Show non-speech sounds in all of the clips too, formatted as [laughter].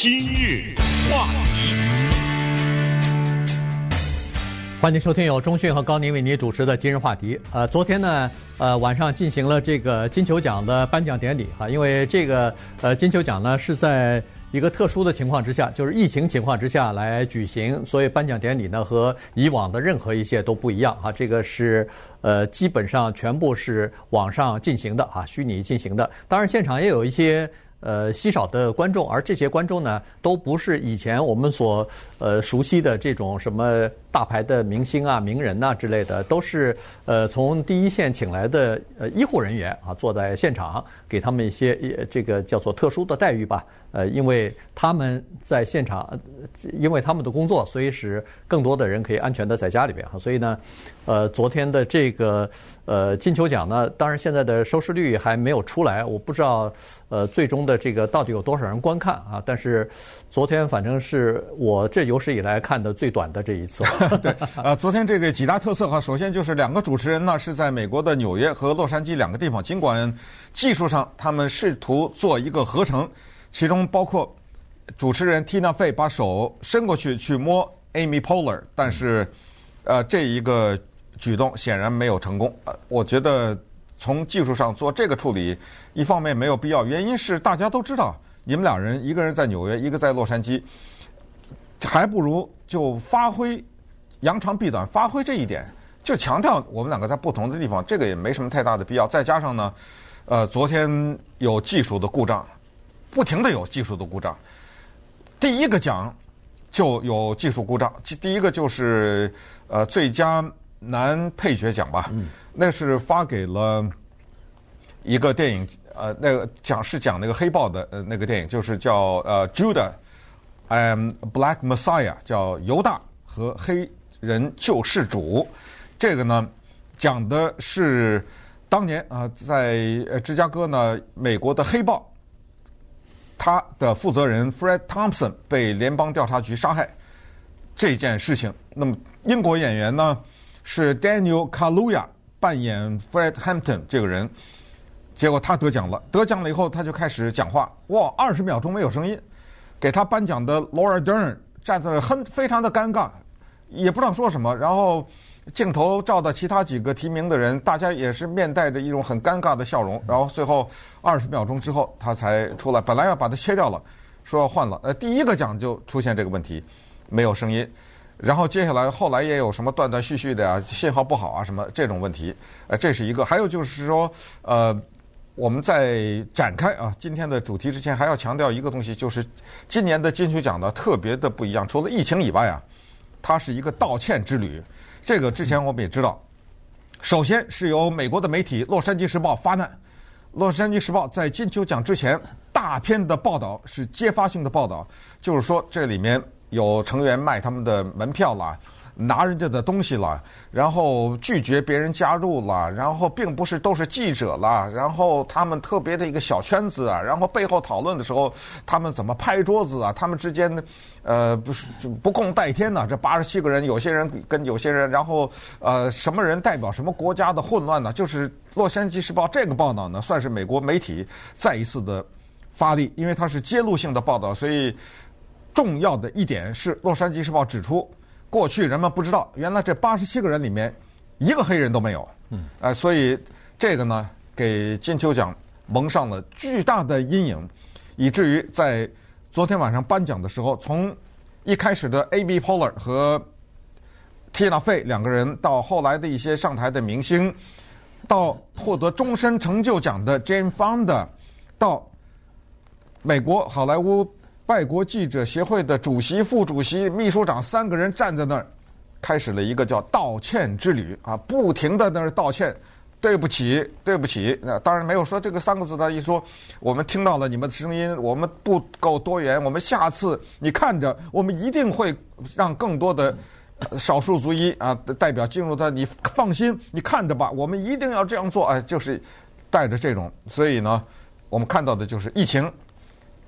今日话题，欢迎收听由中讯和高宁为您主持的今日话题。呃，昨天呢，呃，晚上进行了这个金球奖的颁奖典礼哈，因为这个呃金球奖呢是在一个特殊的情况之下，就是疫情情况之下来举行，所以颁奖典礼呢和以往的任何一些都不一样哈。这个是呃基本上全部是网上进行的啊，虚拟进行的。当然现场也有一些。呃，稀少的观众，而这些观众呢，都不是以前我们所呃熟悉的这种什么大牌的明星啊、名人呐之类的，都是呃从第一线请来的呃医护人员啊，坐在现场给他们一些这个叫做特殊的待遇吧。呃，因为他们在现场，因为他们的工作，所以使更多的人可以安全的在家里边哈。所以呢，呃，昨天的这个呃金球奖呢，当然现在的收视率还没有出来，我不知道呃最终的这个到底有多少人观看啊。但是昨天反正是我这有史以来看的最短的这一次。[laughs] 对，呃，昨天这个几大特色哈，首先就是两个主持人呢是在美国的纽约和洛杉矶两个地方，尽管技术上他们试图做一个合成。其中包括主持人 Tina Fey 把手伸过去去摸 Amy Poehler，但是，呃，这一个举动显然没有成功。呃，我觉得从技术上做这个处理，一方面没有必要，原因是大家都知道，你们两人一个人在纽约，一个在洛杉矶，还不如就发挥扬长避短，发挥这一点，就强调我们两个在不同的地方，这个也没什么太大的必要。再加上呢，呃，昨天有技术的故障。不停的有技术的故障，第一个奖就有技术故障，第一个就是呃最佳男配角奖吧，那是发给了一个电影，呃那个讲是讲那个黑豹的呃那个电影，就是叫呃 Judah and Black Messiah，叫犹大和黑人救世主，这个呢讲的是当年啊在芝加哥呢美国的黑豹。他的负责人 Fred Thompson 被联邦调查局杀害这件事情，那么英国演员呢是 Daniel Kaluuya 扮演 Fred Hampton 这个人，结果他得奖了，得奖了以后他就开始讲话，哇，二十秒钟没有声音，给他颁奖的 Laura Dern 站在很非常的尴尬，也不知道说什么，然后。镜头照到其他几个提名的人，大家也是面带着一种很尴尬的笑容。然后最后二十秒钟之后，他才出来。本来要把它切掉了，说要换了。呃，第一个奖就出现这个问题，没有声音。然后接下来后来也有什么断断续续的呀，信号不好啊什么这种问题。呃，这是一个。还有就是说，呃，我们在展开啊今天的主题之前，还要强调一个东西，就是今年的金曲奖呢特别的不一样。除了疫情以外啊，它是一个道歉之旅。这个之前我们也知道，首先是由美国的媒体《洛杉矶时报》发难，《洛杉矶时报》在金球奖之前大篇的报道是揭发性的报道，就是说这里面有成员卖他们的门票啦。拿人家的东西了，然后拒绝别人加入了，然后并不是都是记者了，然后他们特别的一个小圈子啊，然后背后讨论的时候，他们怎么拍桌子啊？他们之间，呃，不是就不共戴天呐？这八十七个人，有些人跟有些人，然后呃，什么人代表什么国家的混乱呢？就是《洛杉矶时报》这个报道呢，算是美国媒体再一次的发力，因为它是揭露性的报道，所以重要的一点是，《洛杉矶时报》指出。过去人们不知道，原来这八十七个人里面一个黑人都没有。嗯，呃，所以这个呢，给金球奖蒙上了巨大的阴影，以至于在昨天晚上颁奖的时候，从一开始的 Amy Poehler 和 Tina Fey 两个人，到后来的一些上台的明星，到获得终身成就奖的 Jane Fonda，到美国好莱坞。外国记者协会的主席、副主席、秘书长三个人站在那儿，开始了一个叫道歉之旅啊，不停的那儿道歉，对不起，对不起。那当然没有说这个三个字他，一说我们听到了你们的声音，我们不够多元，我们下次你看着，我们一定会让更多的 [laughs] 少数族裔啊代表进入的。你放心，你看着吧，我们一定要这样做。哎，就是带着这种，所以呢，我们看到的就是疫情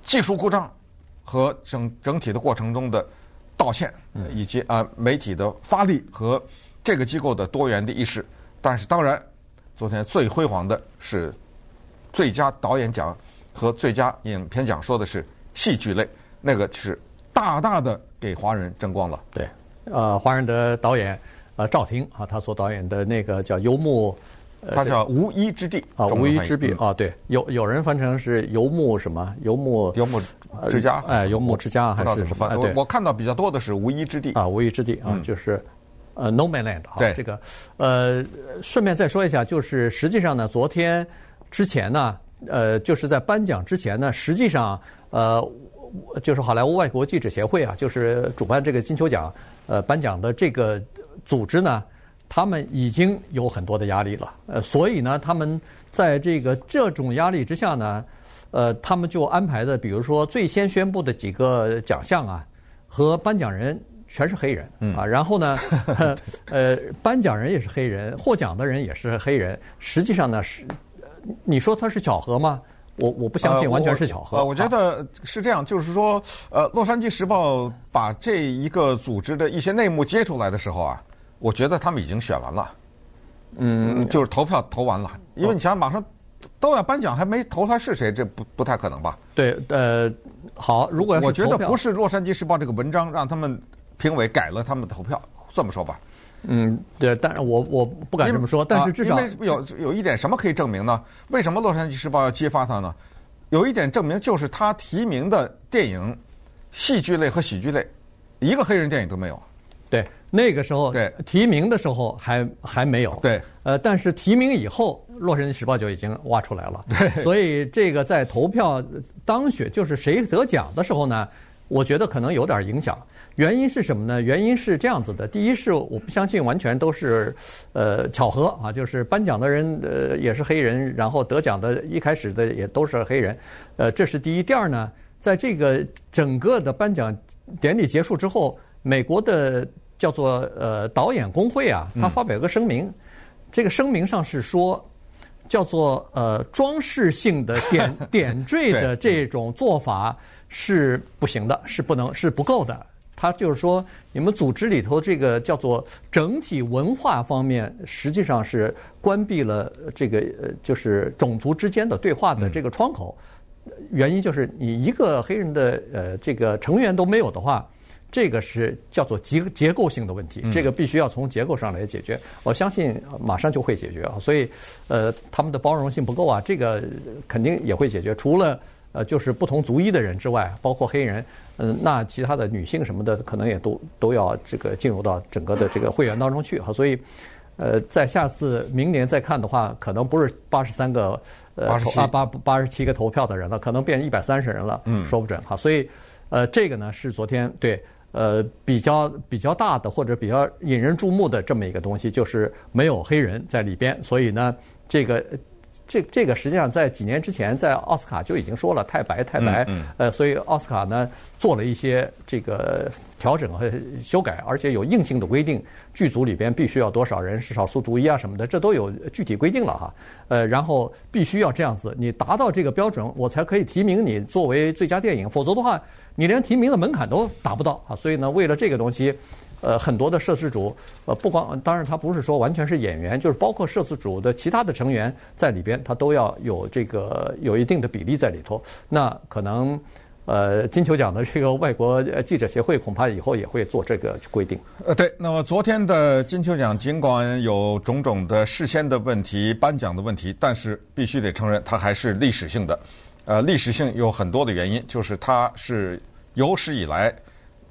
技术故障。和整整体的过程中的道歉，以及啊媒体的发力和这个机构的多元的意识，但是当然，昨天最辉煌的是最佳导演奖和最佳影片奖，说的是戏剧类，那个是大大的给华人争光了。对，呃，华人的导演呃赵婷啊，他所导演的那个叫《游牧》，他叫《无依之地》啊，《无依之地》啊，对，有有人翻成是游牧什么？游牧游牧之家，哎，游牧之家还是什么？我我看到比较多的是《无依之地》啊，《无依之地》啊，就是。呃，No Man Land 啊，对。这个，呃，顺便再说一下，就是实际上呢，昨天之前呢，呃，就是在颁奖之前呢，实际上，呃，就是好莱坞外国记者协会啊，就是主办这个金球奖，呃，颁奖的这个组织呢，他们已经有很多的压力了，呃，所以呢，他们在这个这种压力之下呢，呃，他们就安排的，比如说最先宣布的几个奖项啊，和颁奖人。全是黑人，啊，然后呢，[laughs] 呃，颁奖人也是黑人，获奖的人也是黑人。实际上呢，是你说他是巧合吗？我我不相信完全是巧合。呃，我觉得是这样，就是说，呃，《洛杉矶时报》把这一个组织的一些内幕揭出来的时候啊，我觉得他们已经选完了，嗯，就是投票投完了，因为你想马上都要颁奖，还没投出来是谁，这不不太可能吧？对，呃，好，如果我觉得不是《洛杉矶时报》这个文章让他们。评委改了他们的投票，这么说吧。嗯，对，但是我我不敢这么说，但是至少、啊、有有一点什么可以证明呢？为什么《洛杉矶时报》要揭发他呢？有一点证明就是他提名的电影，戏剧类和喜剧类，一个黑人电影都没有。对，那个时候对提名的时候还还没有。对，呃，但是提名以后，《洛杉矶时报》就已经挖出来了。对，所以这个在投票当选就是谁得奖的时候呢？我觉得可能有点影响，原因是什么呢？原因是这样子的：第一是我不相信完全都是呃巧合啊，就是颁奖的人呃也是黑人，然后得奖的一开始的也都是黑人，呃，这是第一。第二呢，在这个整个的颁奖典礼结束之后，美国的叫做呃导演工会啊，他发表一个声明，这个声明上是说叫做呃装饰性的点 [laughs] 点缀的这种做法。是不行的，是不能，是不够的。他就是说，你们组织里头这个叫做整体文化方面，实际上是关闭了这个呃，就是种族之间的对话的这个窗口。原因就是你一个黑人的呃这个成员都没有的话，这个是叫做结结构性的问题，这个必须要从结构上来解决。我相信马上就会解决啊。所以呃，他们的包容性不够啊，这个肯定也会解决。除了呃，就是不同族裔的人之外，包括黑人，嗯，那其他的女性什么的，可能也都都要这个进入到整个的这个会员当中去哈。所以，呃，在下次明年再看的话，可能不是八十三个呃八八八十七个投票的人了，可能变成一百三十人了，嗯，说不准哈。所以，呃，这个呢是昨天对呃比较比较大的或者比较引人注目的这么一个东西，就是没有黑人在里边，所以呢，这个。这这个实际上在几年之前，在奥斯卡就已经说了太白太白，呃，所以奥斯卡呢做了一些这个调整和修改，而且有硬性的规定，剧组里边必须要多少人是少数族裔啊什么的，这都有具体规定了哈。呃，然后必须要这样子，你达到这个标准，我才可以提名你作为最佳电影，否则的话，你连提名的门槛都达不到啊。所以呢，为了这个东西。呃，很多的摄制组，呃，不光当然他不是说完全是演员，就是包括摄制组的其他的成员在里边，他都要有这个有一定的比例在里头。那可能，呃，金球奖的这个外国记者协会恐怕以后也会做这个规定。呃，对。那么昨天的金球奖尽管有种种的事先的问题、颁奖的问题，但是必须得承认它还是历史性的。呃，历史性有很多的原因，就是它是有史以来。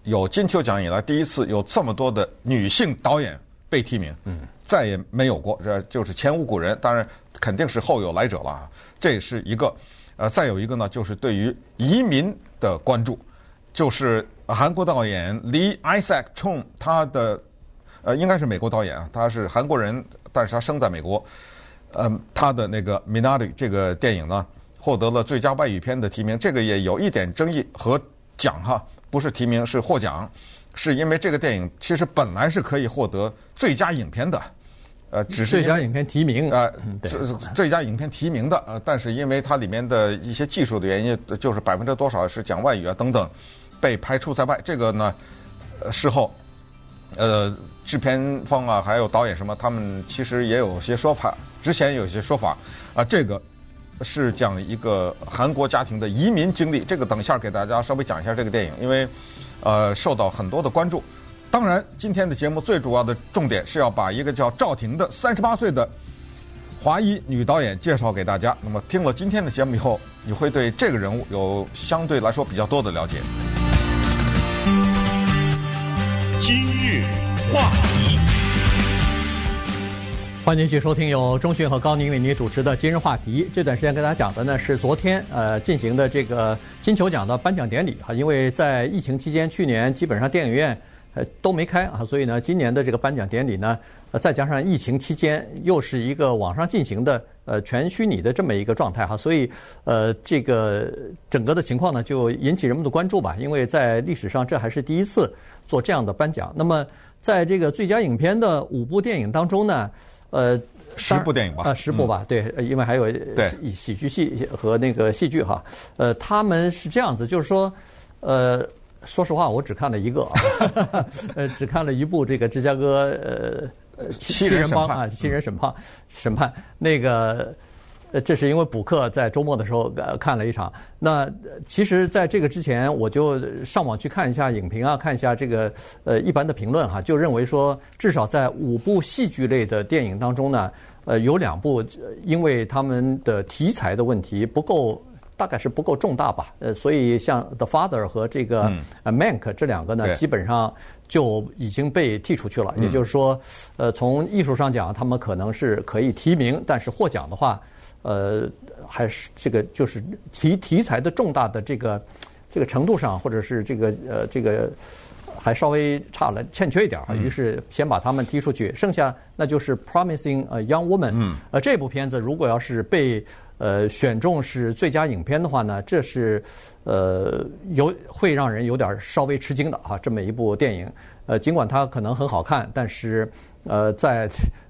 有金球奖以来第一次有这么多的女性导演被提名，嗯，再也没有过，这就是前无古人。当然，肯定是后有来者了啊。这是一个，呃，再有一个呢，就是对于移民的关注，就是韩国导演 Lee Isaac Chung，，他的呃应该是美国导演啊，他是韩国人，但是他生在美国，呃，他的那个《Minari》这个电影呢，获得了最佳外语片的提名，这个也有一点争议和奖哈。不是提名，是获奖，是因为这个电影其实本来是可以获得最佳影片的，呃，只是最佳影片提名啊，最最佳影片提名的，呃，但是因为它里面的一些技术的原因，就是百分之多少是讲外语啊等等，被排除在外。这个呢，呃，事后，呃，制片方啊，还有导演什么，他们其实也有些说法，之前有些说法啊，这个是讲一个韩国家庭的移民经历。这个等一下给大家稍微讲一下这个电影，因为呃受到很多的关注。当然，今天的节目最主要的重点是要把一个叫赵婷的三十八岁的华裔女导演介绍给大家。那么听了今天的节目以后，你会对这个人物有相对来说比较多的了解。今日话题。欢迎继续收听由中讯和高宁为您主持的《今日话题》。这段时间跟大家讲的呢是昨天呃进行的这个金球奖的颁奖典礼哈，因为在疫情期间，去年基本上电影院呃都没开啊，所以呢今年的这个颁奖典礼呢，呃再加上疫情期间又是一个网上进行的呃全虚拟的这么一个状态哈，所以呃这个整个的情况呢就引起人们的关注吧，因为在历史上这还是第一次做这样的颁奖。那么在这个最佳影片的五部电影当中呢。呃，十部电影吧，呃，十部吧，嗯、对，因为还有喜喜剧戏和那个戏剧哈，呃，他们是这样子，就是说，呃，说实话，我只看了一个啊，[laughs] 呃，只看了一部这个芝加哥呃呃七人帮啊，七人审判审判那个。呃，这是因为补课在周末的时候呃看了一场。那其实，在这个之前，我就上网去看一下影评啊，看一下这个呃一般的评论哈，就认为说，至少在五部戏剧类的电影当中呢，呃，有两部因为他们的题材的问题不够，大概是不够重大吧。呃，所以像《The Father》和这个《Mank》这两个呢，基本上就已经被剔出去了。也就是说，呃，从艺术上讲，他们可能是可以提名，但是获奖的话。呃，还是这个就是题题材的重大的这个这个程度上，或者是这个呃这个还稍微差了欠缺一点儿，于是先把他们踢出去，剩下那就是 Promising a Young Woman。嗯。呃，这部片子如果要是被呃选中是最佳影片的话呢，这是呃有会让人有点稍微吃惊的啊，这么一部电影。呃，尽管它可能很好看，但是呃在。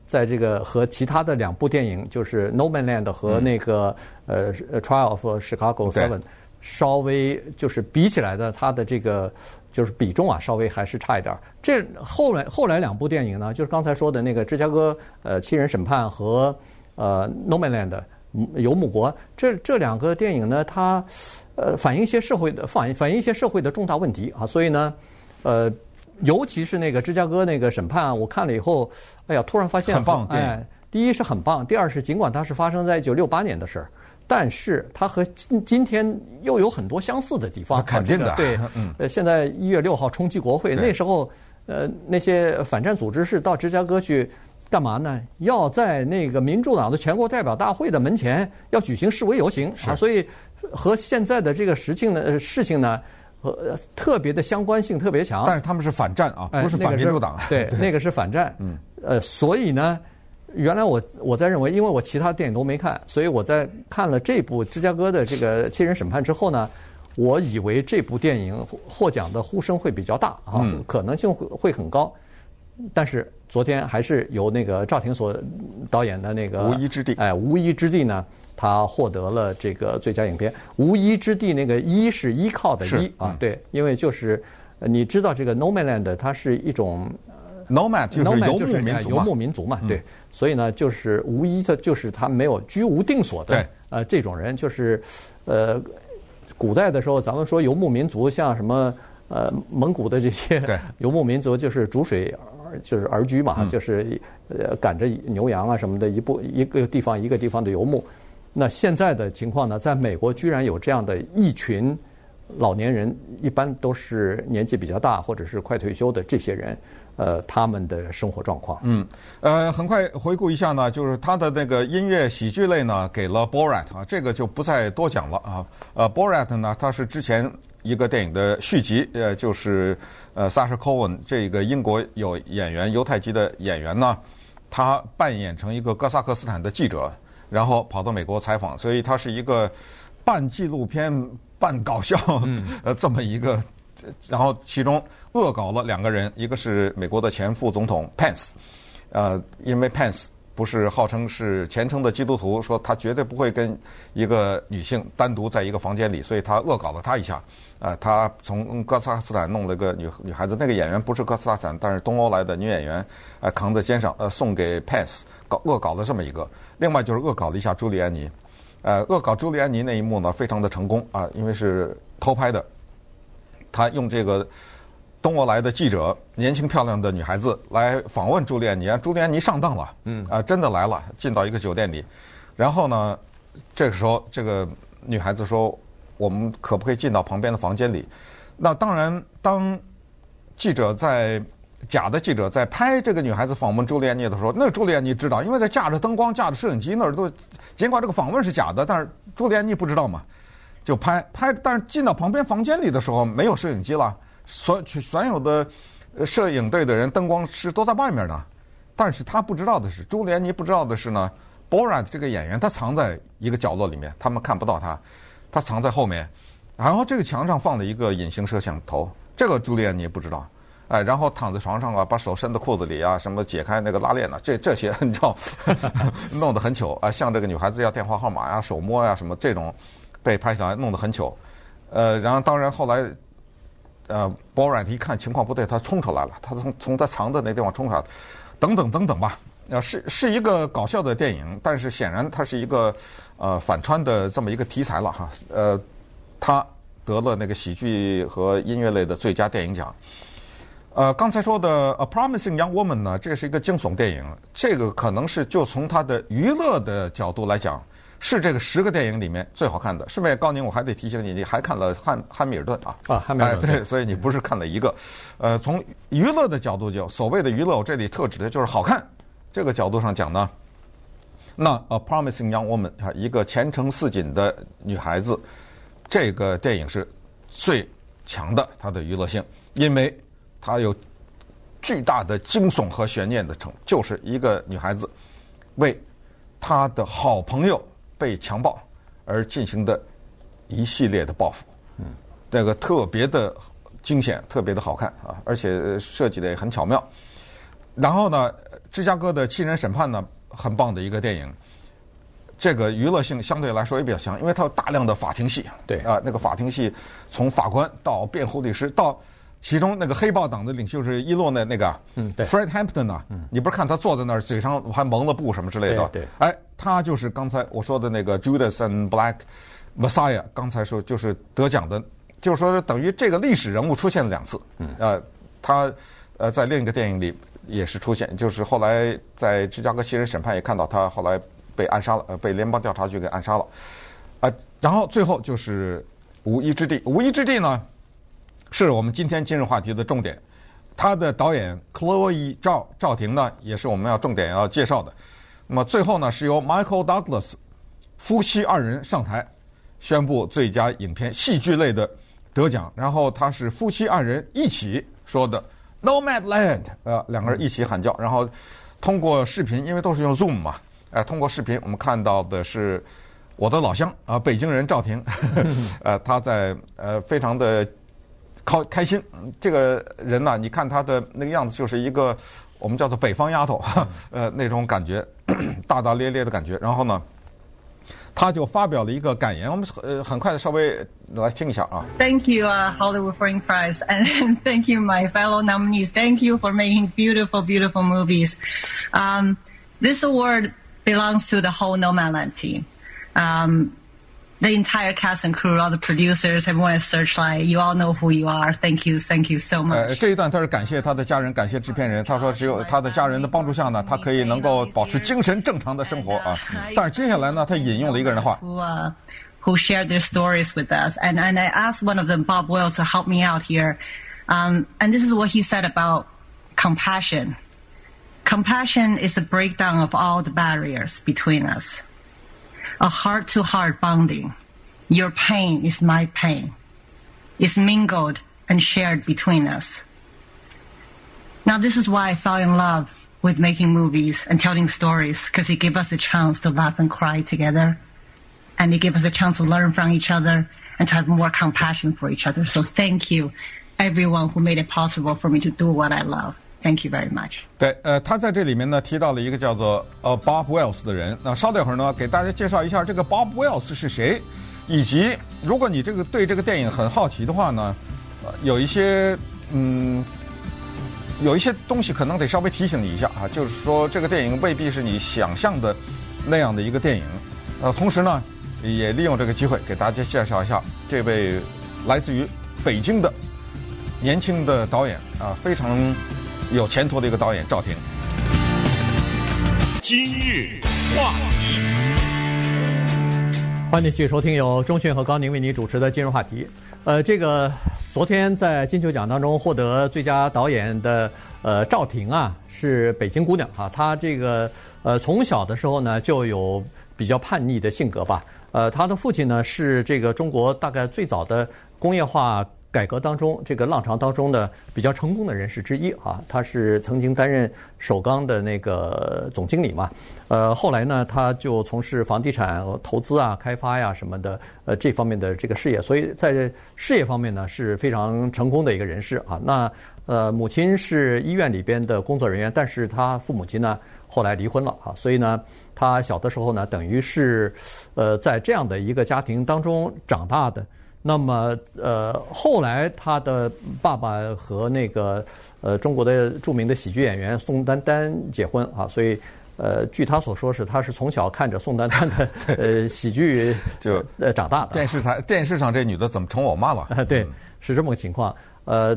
在这个和其他的两部电影，就是《No Man Land》和那个呃《Trial of Chicago Seven》，稍微就是比起来的，它的这个就是比重啊，稍微还是差一点儿。这后来后来两部电影呢，就是刚才说的那个《芝加哥呃七人审判》和呃《No Man Land》游牧国，这这两个电影呢，它呃反映一些社会的反映反映一些社会的重大问题啊，所以呢，呃。尤其是那个芝加哥那个审判，我看了以后，哎呀，突然发现很棒。哎，第一是很棒，第二是尽管它是发生在一九六八年的事儿，但是它和今今天又有很多相似的地方。肯定的，对，呃，现在一月六号冲击国会，那时候，呃，那些反战组织是到芝加哥去干嘛呢？要在那个民主党的全国代表大会的门前要举行示威游行啊，所以和现在的这个实情的事情呢。呃，特别的相关性特别强，但是他们是反战啊，不是反民主党。对，那个是反战。嗯，呃，所以呢，原来我我在认为，因为我其他电影都没看，所以我在看了这部芝加哥的这个七人审判之后呢，我以为这部电影获奖的呼声会比较大啊，可能性会会很高。但是昨天还是由那个赵婷所导演的那个无依之地，哎，无依之地呢。他获得了这个最佳影片，《无依之地》那个“依”是依靠的“依”啊，对，因为就是你知道这个 Nomadland 它是一种 Nomad 就是游牧民族嘛，对，所以呢就是无依的，就是他没有居无定所的呃这种人，就是呃古代的时候咱们说游牧民族，像什么呃蒙古的这些 [laughs] 游牧民族，就是逐水就是而居嘛，就是呃赶着牛羊啊什么的，一步一个地方一个地方的游牧。那现在的情况呢？在美国居然有这样的一群老年人，一般都是年纪比较大或者是快退休的这些人，呃，他们的生活状况。嗯，呃，很快回顾一下呢，就是他的那个音乐喜剧类呢，给了 Borat 啊，这个就不再多讲了啊。呃，Borat 呢，他是之前一个电影的续集，呃，就是呃，Sacha Cohen 这个英国有演员犹太籍的演员呢，他扮演成一个哥萨克斯坦的记者。然后跑到美国采访，所以他是一个半纪录片、半搞笑，[laughs] 呃，这么一个。然后其中恶搞了两个人，一个是美国的前副总统 Pence，呃，因为 Pence 不是号称是虔诚的基督徒，说他绝对不会跟一个女性单独在一个房间里，所以他恶搞了他一下。啊，他从哥萨克斯坦弄了个女女孩子，那个演员不是哥萨克斯坦，但是东欧来的女演员，呃，扛在肩上，呃，送给 Pans 搞恶搞了这么一个。另外就是恶搞了一下朱利安妮，呃，恶搞朱利安妮那一幕呢，非常的成功啊，因为是偷拍的，他用这个东欧来的记者，年轻漂亮的女孩子来访问朱利安尼，朱利安妮上当了，嗯，啊，真的来了，进到一个酒店里，然后呢，这个时候这个女孩子说，我们可不可以进到旁边的房间里？那当然，当记者在。假的记者在拍这个女孩子访问朱丽安妮的时候，那朱丽安妮知道，因为她架着灯光、架着摄影机，那儿都尽管这个访问是假的，但是朱丽安妮不知道嘛，就拍拍。但是进到旁边房间里的时候，没有摄影机了，所所有的摄影队的人、灯光师都在外面呢。但是他不知道的是，朱丽安妮不知道的是呢，Borat 这个演员他藏在一个角落里面，他们看不到他，他藏在后面。然后这个墙上放了一个隐形摄像头，这个朱莉安尼不知道。哎，然后躺在床上啊，把手伸到裤子里啊，什么解开那个拉链呢、啊？[laughs] 这这些你知道，弄得很糗啊，向这个女孩子要电话号码呀、手摸呀、什么这种，被拍下来弄得很糗。呃，然后当然后来，呃，Borat 一看情况不对，他冲出来了，他从 [laughs] 从他藏的那地方冲出来，等等等等吧。呃，是是一个搞笑的电影，但是显然它是一个呃反穿的这么一个题材了哈。呃，他得了那个喜剧和音乐类的最佳电影奖。呃，刚才说的《A Promising Young Woman》呢，这是一个惊悚电影。这个可能是就从它的娱乐的角度来讲，是这个十个电影里面最好看的。顺便高宁，我还得提醒你，你还看了汉《汉密尔顿》啊？啊，《汉密尔顿》哎对，所以你不是看了一个。呃，从娱乐的角度就所谓的娱乐，我这里特指的就是好看这个角度上讲呢，那《A Promising Young Woman》啊，一个前程似锦的女孩子，这个电影是最强的，它的娱乐性，因为。它有巨大的惊悚和悬念的成，就是一个女孩子为她的好朋友被强暴而进行的一系列的报复。嗯，这个特别的惊险，特别的好看啊，而且设计的也很巧妙。然后呢，芝加哥的七人审判呢，很棒的一个电影。这个娱乐性相对来说也比较强，因为它有大量的法庭戏。对啊，那个法庭戏从法官到辩护律师到。其中那个黑豹党的领袖是伊洛那那个，嗯，对，Fred Hampton 呐，嗯，你不是看他坐在那儿，嘴上还蒙了布什么之类的，对，对，哎，他就是刚才我说的那个 Judas and Black Messiah，刚才说就是得奖的，就是说等于这个历史人物出现了两次，嗯，呃，他呃在另一个电影里也是出现，就是后来在芝加哥新人审判也看到他后来被暗杀了，呃，被联邦调查局给暗杀了，啊，然后最后就是无依之地，无依之地呢。是我们今天今日话题的重点，他的导演克洛伊赵赵婷呢，也是我们要重点要介绍的。那么最后呢，是由 Michael Douglas 夫妻二人上台宣布最佳影片戏剧类的得奖。然后他是夫妻二人一起说的 “Nomadland”，呃，两个人一起喊叫。然后通过视频，因为都是用 Zoom 嘛，呃，通过视频我们看到的是我的老乡啊，北京人赵婷，[laughs] 呃，他在呃非常的。开开心，这个人呢，你看他的那个样子，就是一个我们叫做北方丫头，[laughs] 呃，那种感觉，[clears throat] 大大咧咧的感觉。然后呢，他就发表了一个感言，我们呃很快的稍微来听一下啊。Thank you, uh, Hollywood Foreign Press, [laughs] and thank you, my fellow nominees. Thank you for making beautiful, beautiful movies. Um, this award belongs to the whole Nomadland team. Um, the entire cast and crew, all the producers, everyone at Searchlight, you all know who you are. Thank you, thank you so much. 呃，这一段他是感谢他的家人，感谢制片人。他说，只有他的家人的帮助下呢，他可以能够保持精神正常的生活啊。但是接下来呢，他引用了一个人的话。Who, uh, who shared their stories with us, and and I asked one of them, Bob Wells, to help me out here. Um, and this is what he said about compassion. Compassion is a breakdown of all the barriers between us a heart-to-heart bonding. Your pain is my pain. It's mingled and shared between us. Now, this is why I fell in love with making movies and telling stories, because it gave us a chance to laugh and cry together. And it gave us a chance to learn from each other and to have more compassion for each other. So thank you, everyone who made it possible for me to do what I love. Thank you very much。对，呃，他在这里面呢提到了一个叫做呃 Bob Wells 的人。那稍等会儿呢，给大家介绍一下这个 Bob Wells 是谁，以及如果你这个对这个电影很好奇的话呢，呃，有一些嗯，有一些东西可能得稍微提醒你一下啊，就是说这个电影未必是你想象的那样的一个电影。呃，同时呢，也利用这个机会给大家介绍一下这位来自于北京的年轻的导演啊，非常有前途的一个导演赵婷。今日话题，欢迎继续收听由钟迅和高宁为您主持的今日话题。呃，这个昨天在金球奖当中获得最佳导演的呃赵婷啊，是北京姑娘啊，她这个呃从小的时候呢就有比较叛逆的性格吧。呃，她的父亲呢是这个中国大概最早的工业化改革当中这个浪潮当中的比较成功的人士之一啊，他是曾经担任首钢的那个总经理嘛，呃，后来呢，他就从事房地产投资啊、开发呀什么的，呃，这方面的这个事业，所以在事业方面呢是非常成功的一个人士啊。那呃，母亲是医院里边的工作人员，但是他父母亲呢后来离婚了啊，所以呢，他小的时候呢等于是呃在这样的一个家庭当中长大的。那么，呃，后来他的爸爸和那个呃中国的著名的喜剧演员宋丹丹结婚啊，所以，呃，据他所说是他是从小看着宋丹丹的呃喜剧就呃长大的。电视台电视上这女的怎么成我妈了？[laughs] 对，是这么个情况，呃。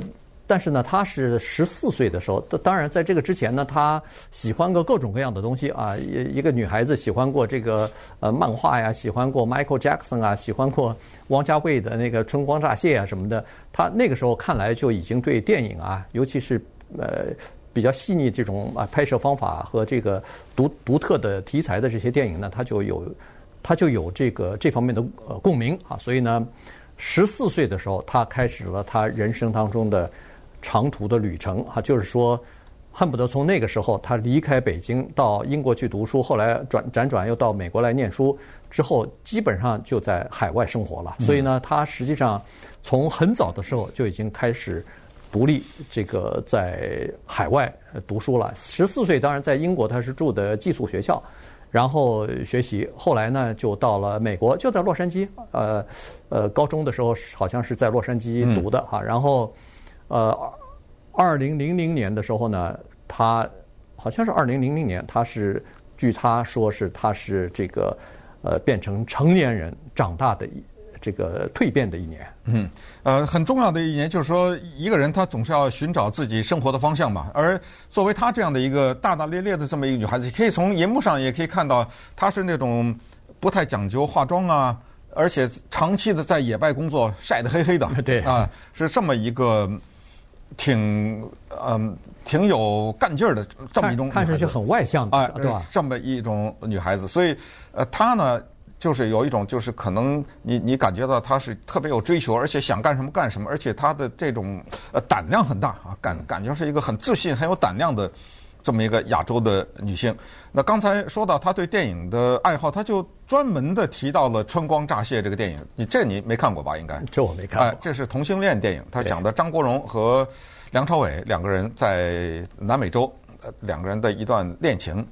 但是呢，他是十四岁的时候，当然在这个之前呢，他喜欢过各种各样的东西啊。一一个女孩子喜欢过这个呃漫画呀，喜欢过 Michael Jackson 啊，喜欢过王家卫的那个《春光乍泄》啊什么的。他那个时候看来就已经对电影啊，尤其是呃比较细腻这种啊拍摄方法和这个独独特的题材的这些电影呢，他就有他就有这个这方面的呃共鸣啊。所以呢，十四岁的时候，他开始了他人生当中的。长途的旅程哈，就是说，恨不得从那个时候他离开北京到英国去读书，后来转辗转又到美国来念书，之后基本上就在海外生活了。所以呢，他实际上从很早的时候就已经开始独立这个在海外读书了。十四岁当然在英国他是住的寄宿学校，然后学习。后来呢就到了美国，就在洛杉矶。呃呃，高中的时候好像是在洛杉矶读的哈，然后。呃，二零零零年的时候呢，他好像是二零零零年，他是据他说是他是这个呃变成成年人长大的一这个蜕变的一年。嗯，呃，很重要的一年就是说，一个人他总是要寻找自己生活的方向嘛。而作为他这样的一个大大咧咧的这么一个女孩子，可以从荧幕上也可以看到，她是那种不太讲究化妆啊，而且长期的在野外工作，晒得黑黑的。对啊，是这么一个。挺嗯，挺有干劲儿的这么一种，看上去很外向的，对吧？这么一种女孩子，所以呃，她呢，就是有一种，就是可能你你感觉到她是特别有追求，而且想干什么干什么，而且她的这种呃胆量很大啊，感感觉是一个很自信、很有胆量的。这么一个亚洲的女性，那刚才说到她对电影的爱好，她就专门的提到了《春光乍泄》这个电影。你这你没看过吧？应该这我没看过。哎，这是同性恋电影，它讲的张国荣和梁朝伟两个人在南美洲，呃，两个人的一段恋情。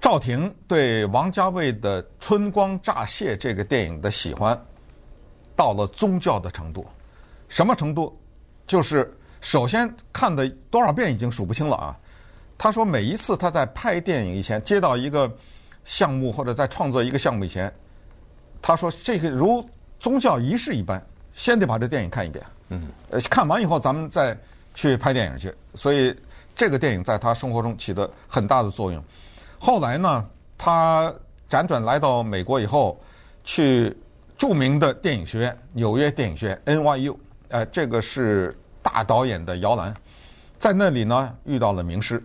赵婷对王家卫的《春光乍泄》这个电影的喜欢，到了宗教的程度，什么程度？就是。首先看的多少遍已经数不清了啊！他说每一次他在拍电影以前，接到一个项目或者在创作一个项目以前，他说这个如宗教仪式一般，先得把这电影看一遍。嗯，呃，看完以后咱们再去拍电影去。所以这个电影在他生活中起的很大的作用。后来呢，他辗转来到美国以后，去著名的电影学院——纽约电影学院 （NYU）。呃，这个是。大导演的摇篮，在那里呢遇到了名师，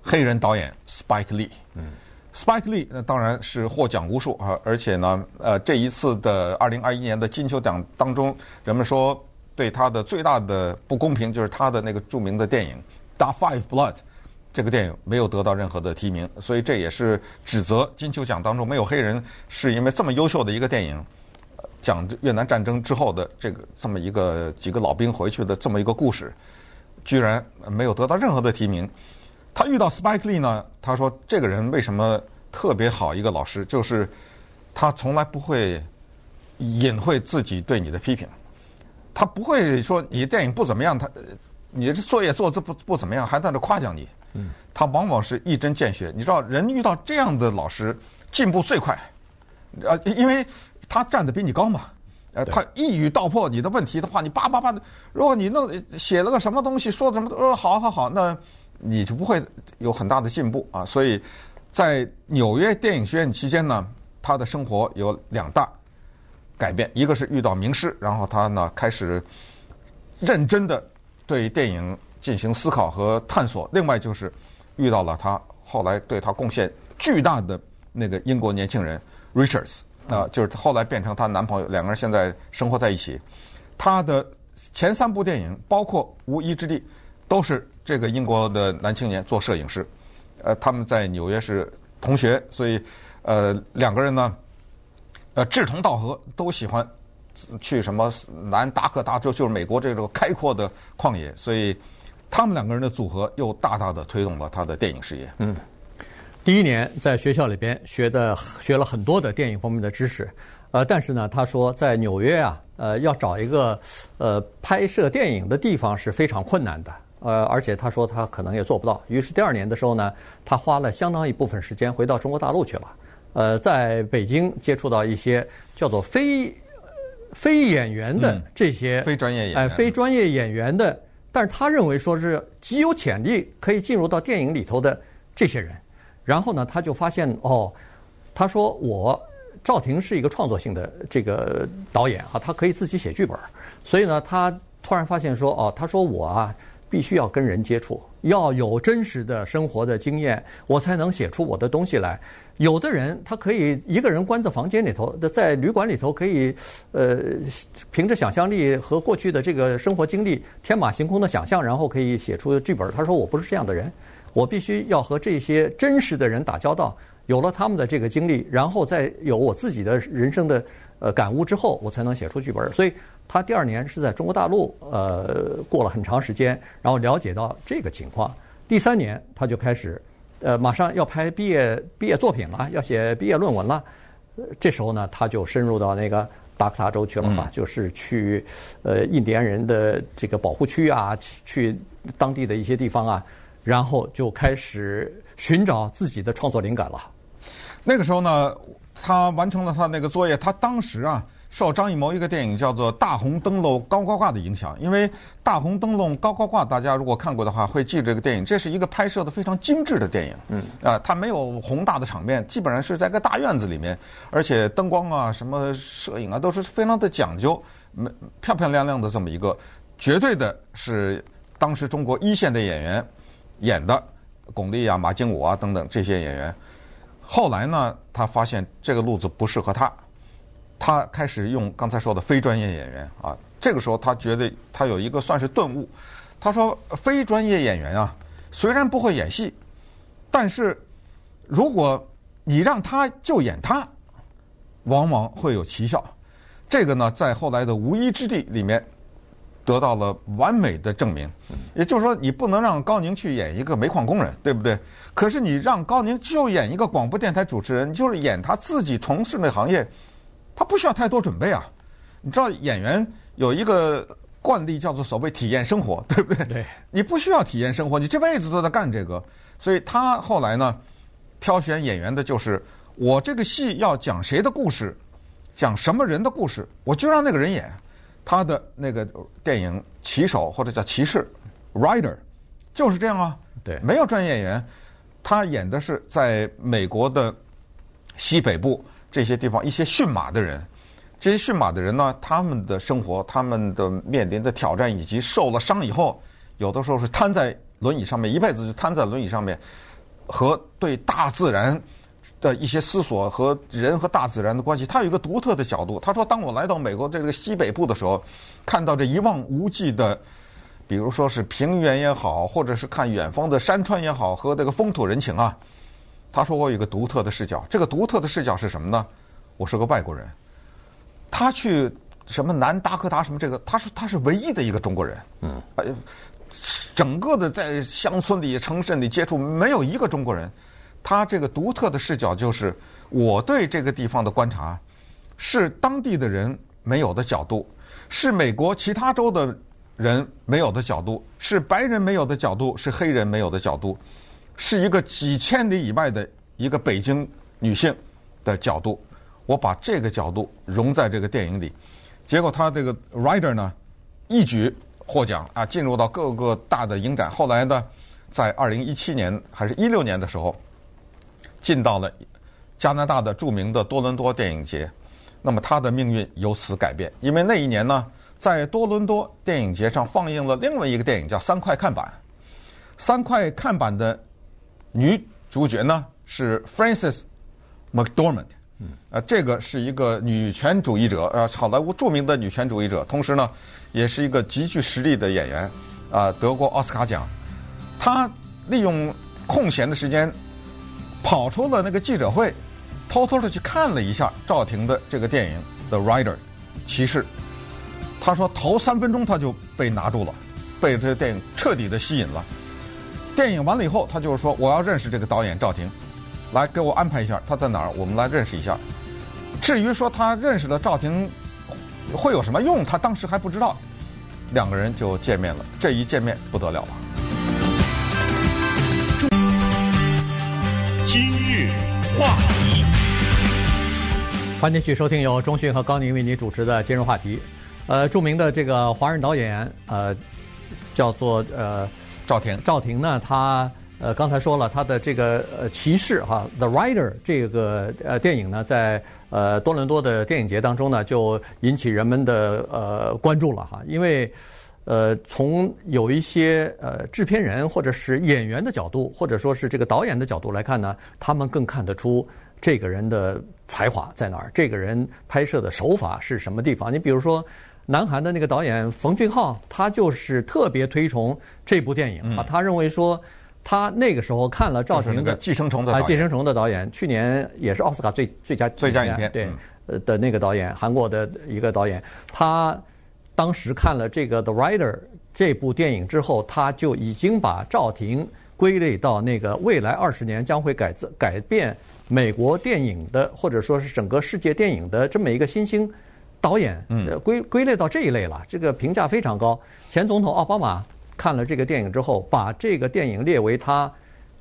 黑人导演 Spike Lee。嗯，Spike Lee 那当然是获奖无数啊，而且呢，呃，这一次的二零二一年的金球奖当中，人们说对他的最大的不公平就是他的那个著名的电影《Da 5 Blood》这个电影没有得到任何的提名，所以这也是指责金球奖当中没有黑人，是因为这么优秀的一个电影。讲越南战争之后的这个这么一个几个老兵回去的这么一个故事，居然没有得到任何的提名。他遇到 Spike Lee 呢，他说这个人为什么特别好一个老师，就是他从来不会隐晦自己对你的批评，他不会说你电影不怎么样，他你这作业做的不不怎么样，还在那夸奖你。嗯他往往是一针见血。你知道，人遇到这样的老师进步最快。呃，因为他站得比你高嘛，呃，他一语道破你的问题的话，你叭叭叭的，如果你弄写了个什么东西，说什么都说好好好，那你就不会有很大的进步啊。所以在纽约电影学院期间呢，他的生活有两大改变，一个是遇到名师，然后他呢开始认真的对电影进行思考和探索；另外就是遇到了他后来对他贡献巨大的那个英国年轻人 Richards。啊、就是后来变成她男朋友，两个人现在生活在一起。她的前三部电影，包括《无依之地》，都是这个英国的男青年做摄影师。呃，他们在纽约是同学，所以呃两个人呢，呃志同道合，都喜欢去什么南达科达州，就是美国这个开阔的旷野。所以他们两个人的组合又大大的推动了他的电影事业。嗯。第一年在学校里边学的学了很多的电影方面的知识，呃，但是呢，他说在纽约啊，呃，要找一个呃拍摄电影的地方是非常困难的，呃，而且他说他可能也做不到。于是第二年的时候呢，他花了相当一部分时间回到中国大陆去了，呃，在北京接触到一些叫做非非演员的这些、嗯、非专业演员，哎，非专业演员的，但是他认为说是极有潜力可以进入到电影里头的这些人。然后呢，他就发现哦，他说我赵婷是一个创作性的这个导演啊，他可以自己写剧本，所以呢，他突然发现说哦，他说我啊必须要跟人接触，要有真实的生活的经验，我才能写出我的东西来。有的人他可以一个人关在房间里头，在旅馆里头可以呃凭着想象力和过去的这个生活经历天马行空的想象，然后可以写出剧本。他说我不是这样的人。我必须要和这些真实的人打交道，有了他们的这个经历，然后再有我自己的人生的呃感悟之后，我才能写出剧本。所以他第二年是在中国大陆呃过了很长时间，然后了解到这个情况。第三年他就开始呃马上要拍毕业毕业作品了，要写毕业论文了。这时候呢，他就深入到那个达科他州去了嘛，就是去呃印第安人的这个保护区啊，去当地的一些地方啊。然后就开始寻找自己的创作灵感了。那个时候呢，他完成了他那个作业。他当时啊，受张艺谋一个电影叫做《大红灯笼高高挂》的影响。因为《大红灯笼高高挂》，大家如果看过的话，会记这个电影。这是一个拍摄的非常精致的电影。嗯。啊，它没有宏大的场面，基本上是在个大院子里面，而且灯光啊、什么摄影啊，都是非常的讲究，漂漂亮亮的这么一个，绝对的是当时中国一线的演员。演的巩俐啊、马经武啊等等这些演员，后来呢，他发现这个路子不适合他，他开始用刚才说的非专业演员啊。这个时候，他觉得他有一个算是顿悟。他说：“非专业演员啊，虽然不会演戏，但是如果你让他就演他，往往会有奇效。”这个呢，在后来的《无依之地》里面。得到了完美的证明，也就是说，你不能让高宁去演一个煤矿工人，对不对？可是你让高宁就演一个广播电台主持人，就是演他自己从事那行业，他不需要太多准备啊。你知道演员有一个惯例叫做所谓体验生活，[laughs] 对不对？对。你不需要体验生活，你这辈子都在干这个。所以他后来呢，挑选演员的就是我这个戏要讲谁的故事，讲什么人的故事，我就让那个人演。他的那个电影骑手或者叫骑士，rider，就是这样啊。对，没有专业演员，他演的是在美国的西北部这些地方一些驯马的人。这些驯马的人呢，他们的生活、他们的面临的挑战，以及受了伤以后，有的时候是瘫在轮椅上面，一辈子就瘫在轮椅上面，和对大自然。的一些思索和人和大自然的关系，他有一个独特的角度。他说：“当我来到美国这个西北部的时候，看到这一望无际的，比如说是平原也好，或者是看远方的山川也好，和这个风土人情啊，他说我有一个独特的视角。这个独特的视角是什么呢？我是个外国人，他去什么南达科达什么这个，他是他是唯一的一个中国人。嗯，哎，整个的在乡村里、城镇里接触，没有一个中国人。”他这个独特的视角就是我对这个地方的观察，是当地的人没有的角度，是美国其他州的人没有的角度，是白人没有的角度，是黑人没有的角度，是一个几千里以外的一个北京女性的角度。我把这个角度融在这个电影里。结果他这个 Rider 呢，一举获奖啊，进入到各个大的影展。后来呢，在二零一七年还是一六年的时候，进到了加拿大的著名的多伦多电影节。那么他的命运由此改变，因为那一年呢，在多伦多电影节上放映了另外一个电影叫《三块看板》。三块看板的女主角呢是 Frances McDormand，嗯，呃，这个是一个女权主义者，呃，好莱坞著名的女权主义者，同时呢，也是一个极具实力的演员，啊、呃，得过奥斯卡奖。她利用空闲的时间跑出了那个记者会。偷偷的去看了一下赵婷的这个电影《The Rider》，骑士。他说头三分钟他就被拿住了，被这个电影彻底的吸引了。电影完了以后，他就是说我要认识这个导演赵婷，来给我安排一下他在哪儿，我们来认识一下。至于说他认识了赵婷会有什么用，他当时还不知道。两个人就见面了，这一见面不得了了。话题。欢迎继续收听由中讯和高宁为你主持的今日话题。呃，著名的这个华人导演，呃，叫做呃赵婷。赵婷呢，他呃刚才说了，他的这个呃骑士哈，《The Rider》这个呃电影呢，在呃多伦多的电影节当中呢，就引起人们的呃关注了哈。因为呃，从有一些呃制片人或者是演员的角度，或者说是这个导演的角度来看呢，他们更看得出。这个人的才华在哪儿？这个人拍摄的手法是什么地方？你比如说，南韩的那个导演冯俊浩，他就是特别推崇这部电影啊。他认为说，他那个时候看了赵婷的《寄生虫》的啊，《寄生虫》的导演，去年也是奥斯卡最最佳最佳影片对呃的那个导演，韩国的一个导演，他当时看了这个《The Rider》这部电影之后，他就已经把赵婷归类到那个未来二十年将会改改变。美国电影的，或者说是整个世界电影的这么一个新兴导演，嗯，归归类到这一类了，这个评价非常高。前总统奥巴马看了这个电影之后，把这个电影列为他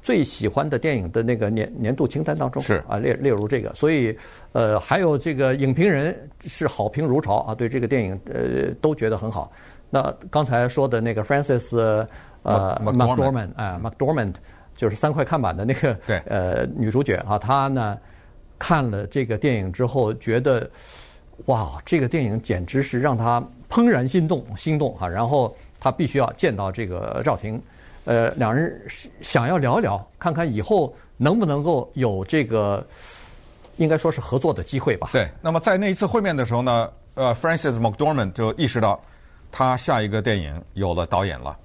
最喜欢的电影的那个年年度清单当中，是啊，列列入这个。所以，呃，还有这个影评人是好评如潮啊，对这个电影呃都觉得很好。那刚才说的那个 Francis 呃 McDormand 啊 McDormand。就是三块看板的那个对呃女主角啊，她呢看了这个电影之后，觉得哇，这个电影简直是让她怦然心动，心动啊！然后她必须要见到这个赵婷，呃，两人想要聊聊，看看以后能不能够有这个应该说是合作的机会吧。对，那么在那一次会面的时候呢，呃，Francis McDormand 就意识到他下一个电影有了导演了。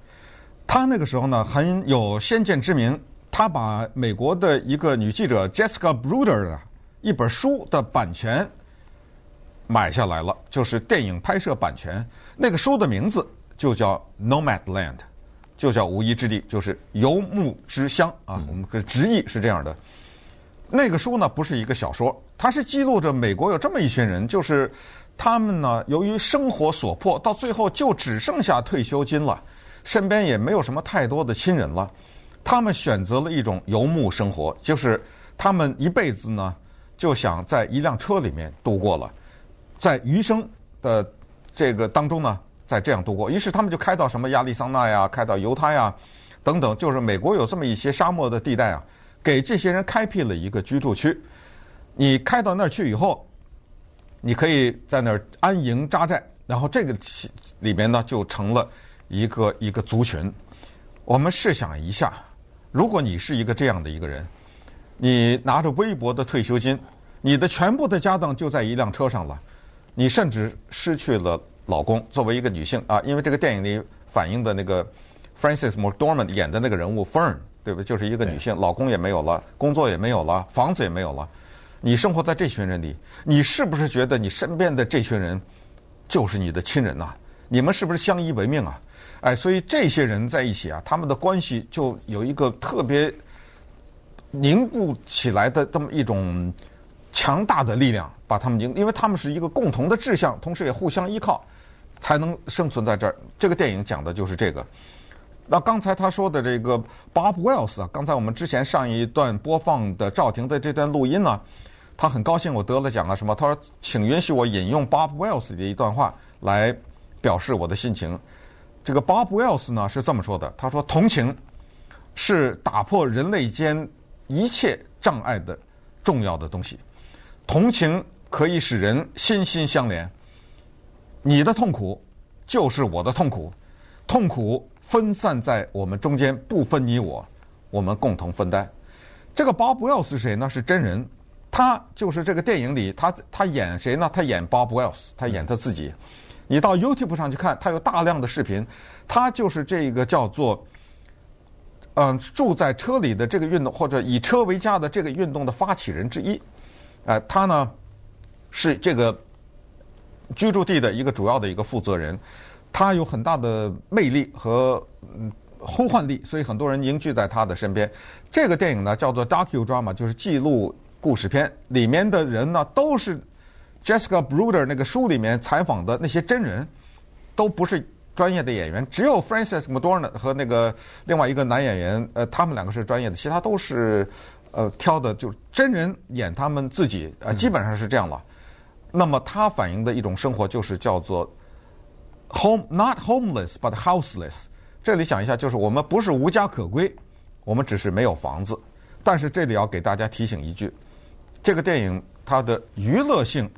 他那个时候呢很有先见之明，他把美国的一个女记者 Jessica Bruder 的一本书的版权买下来了，就是电影拍摄版权。那个书的名字就叫《Nomadland》，就叫无依之地，就是游牧之乡啊。我们的直译是这样的。那个书呢不是一个小说，它是记录着美国有这么一群人，就是他们呢由于生活所迫，到最后就只剩下退休金了。身边也没有什么太多的亲人了，他们选择了一种游牧生活，就是他们一辈子呢就想在一辆车里面度过了，在余生的这个当中呢再这样度过。于是他们就开到什么亚利桑那呀，开到犹他呀等等，就是美国有这么一些沙漠的地带啊，给这些人开辟了一个居住区。你开到那儿去以后，你可以在那儿安营扎寨，然后这个里面呢就成了。一个一个族群，我们试想一下，如果你是一个这样的一个人，你拿着微薄的退休金，你的全部的家当就在一辆车上了，你甚至失去了老公。作为一个女性啊，因为这个电影里反映的那个 Frances McDormand 演的那个人物 Fern，对不对？就是一个女性，老公也没有了，工作也没有了，房子也没有了，你生活在这群人里，你是不是觉得你身边的这群人就是你的亲人呐？你们是不是相依为命啊？哎，所以这些人在一起啊，他们的关系就有一个特别凝固起来的这么一种强大的力量，把他们凝，因为他们是一个共同的志向，同时也互相依靠，才能生存在这儿。这个电影讲的就是这个。那刚才他说的这个 Bob Wells 啊，刚才我们之前上一段播放的赵婷的这段录音呢，他很高兴我得了奖啊什么。他说：“请允许我引用 Bob Wells 的一段话来表示我的心情。”这个 Bob Wells 呢是这么说的：“他说，同情是打破人类间一切障碍的重要的东西。同情可以使人心心相连。你的痛苦就是我的痛苦，痛苦分散在我们中间，不分你我，我们共同分担。”这个 Bob Wells 是谁呢？是真人，他就是这个电影里他他演谁呢？他演 Bob Wells，他演他自己。你到 YouTube 上去看，他有大量的视频，他就是这个叫做嗯、住在车里的这个运动或者以车为家的这个运动的发起人之一。哎、呃，他呢是这个居住地的一个主要的一个负责人，他有很大的魅力和嗯。呼唤力，所以很多人凝聚在他的身边。这个电影呢叫做 docudrama，就是记录故事片。里面的人呢都是 Jessica Bruder 那个书里面采访的那些真人，都不是专业的演员。只有 Frances McDormand 和那个另外一个男演员，呃，他们两个是专业的，其他都是呃挑的，就是真人演他们自己，呃，基本上是这样了。那么它反映的一种生活就是叫做 home not homeless but houseless。这里想一下，就是我们不是无家可归，我们只是没有房子。但是这里要给大家提醒一句，这个电影它的娱乐性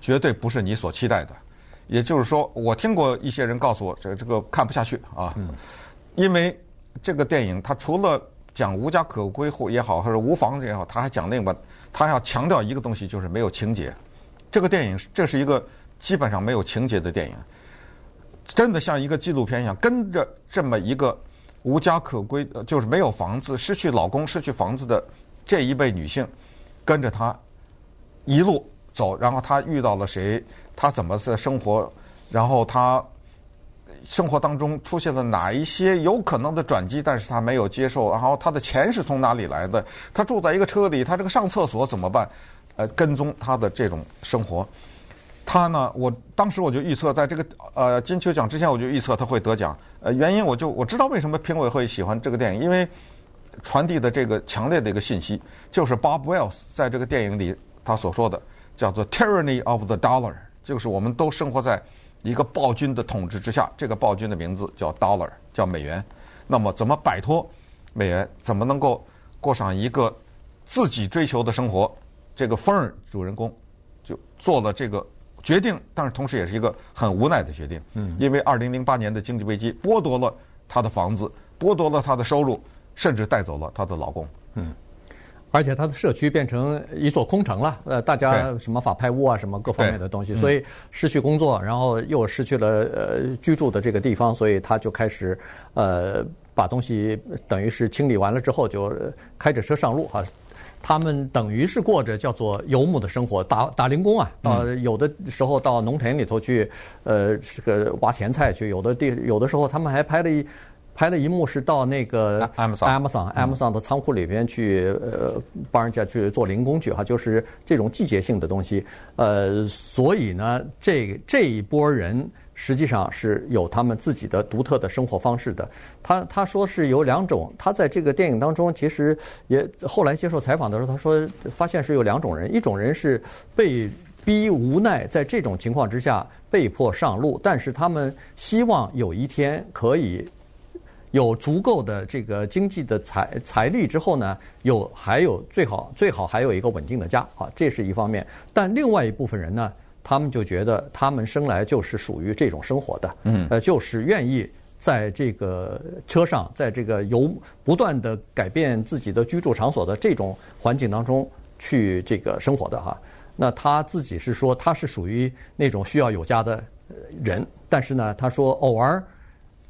绝对不是你所期待的。也就是说，我听过一些人告诉我，这这个看不下去啊，因为这个电影它除了讲无家可归户也好，或者无房子也好，它还讲另外，它要强调一个东西，就是没有情节。这个电影这是一个基本上没有情节的电影。真的像一个纪录片一样，跟着这么一个无家可归，就是没有房子、失去老公、失去房子的这一位女性，跟着她一路走，然后她遇到了谁？她怎么在生活？然后她生活当中出现了哪一些有可能的转机？但是她没有接受。然后她的钱是从哪里来的？她住在一个车里，她这个上厕所怎么办？呃，跟踪他的这种生活。他呢？我当时我就预测，在这个呃金球奖之前，我就预测他会得奖。呃，原因我就我知道为什么评委会喜欢这个电影，因为传递的这个强烈的一个信息，就是 Bob Wells 在这个电影里他所说的叫做 “tyranny of the dollar”，就是我们都生活在一个暴君的统治之下。这个暴君的名字叫 dollar，叫美元。那么怎么摆脱美元？怎么能够过上一个自己追求的生活？这个 Fern 主人公就做了这个。决定，但是同时也是一个很无奈的决定。嗯，因为二零零八年的经济危机剥夺了她的房子，剥夺了她的收入，甚至带走了她的老公。嗯，而且她的社区变成一座空城了。呃，大家什么法拍屋啊，什么各方面的东西，所以失去工作，然后又失去了呃居住的这个地方，所以他就开始呃把东西等于是清理完了之后，就开着车上路哈。他们等于是过着叫做游牧的生活，打打零工啊，到有的时候到农田里头去，呃，这个挖甜菜去。有的地有的时候他们还拍了一拍了一幕，是到那个 Amazon Amazon Amazon 的仓库里边去，呃，帮人家去做零工去哈，就是这种季节性的东西。呃，所以呢，这这一波人。实际上是有他们自己的独特的生活方式的。他他说是有两种，他在这个电影当中其实也后来接受采访的时候，他说发现是有两种人，一种人是被逼无奈在这种情况之下被迫上路，但是他们希望有一天可以有足够的这个经济的财财力之后呢，有还有最好最好还有一个稳定的家啊，这是一方面。但另外一部分人呢？他们就觉得他们生来就是属于这种生活的，嗯，呃，就是愿意在这个车上，在这个由不断的改变自己的居住场所的这种环境当中去这个生活的哈。那他自己是说他是属于那种需要有家的人，但是呢，他说偶尔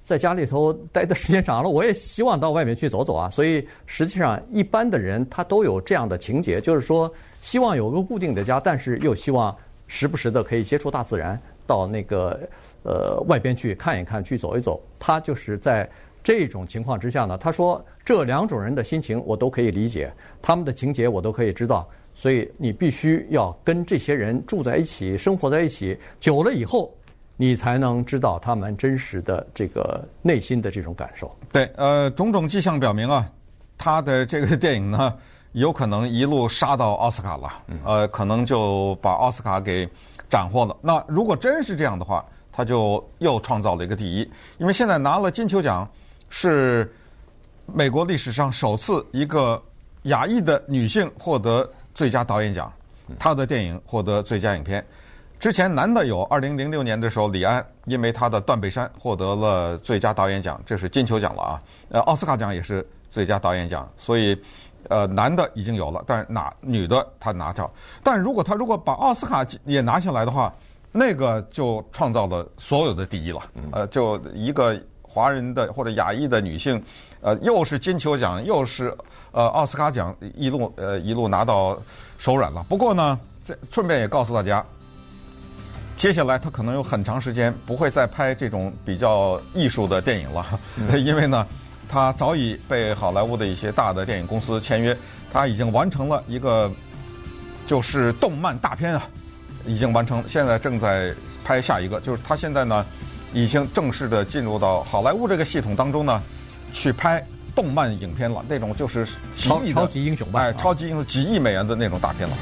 在家里头待的时间长了，我也希望到外面去走走啊。所以实际上一般的人他都有这样的情节，就是说希望有个固定的家，但是又希望。时不时的可以接触大自然，到那个呃外边去看一看，去走一走。他就是在这种情况之下呢，他说这两种人的心情我都可以理解，他们的情节我都可以知道。所以你必须要跟这些人住在一起，生活在一起，久了以后，你才能知道他们真实的这个内心的这种感受。对，呃，种种迹象表明啊，他的这个电影呢。有可能一路杀到奥斯卡了，呃，可能就把奥斯卡给斩获了。那如果真是这样的话，他就又创造了一个第一，因为现在拿了金球奖是美国历史上首次一个亚裔的女性获得最佳导演奖，她的电影获得最佳影片。之前男的有，二零零六年的时候，李安因为他的《断背山》获得了最佳导演奖，这是金球奖了啊。呃，奥斯卡奖也是最佳导演奖，所以呃，男的已经有了，但是哪女的他拿着。但如果他如果把奥斯卡也拿下来的话，那个就创造了所有的第一了。呃，就一个华人的或者亚裔的女性，呃，又是金球奖，又是呃奥斯卡奖，一路呃一路拿到手软了。不过呢，这顺便也告诉大家。接下来他可能有很长时间不会再拍这种比较艺术的电影了，[laughs] 因为呢，他早已被好莱坞的一些大的电影公司签约，他已经完成了一个就是动漫大片啊，已经完成，现在正在拍下一个，就是他现在呢已经正式的进入到好莱坞这个系统当中呢，去拍动漫影片了，那种就是几亿的超级英雄吧，哎，超级英雄几亿美元的那种大片了。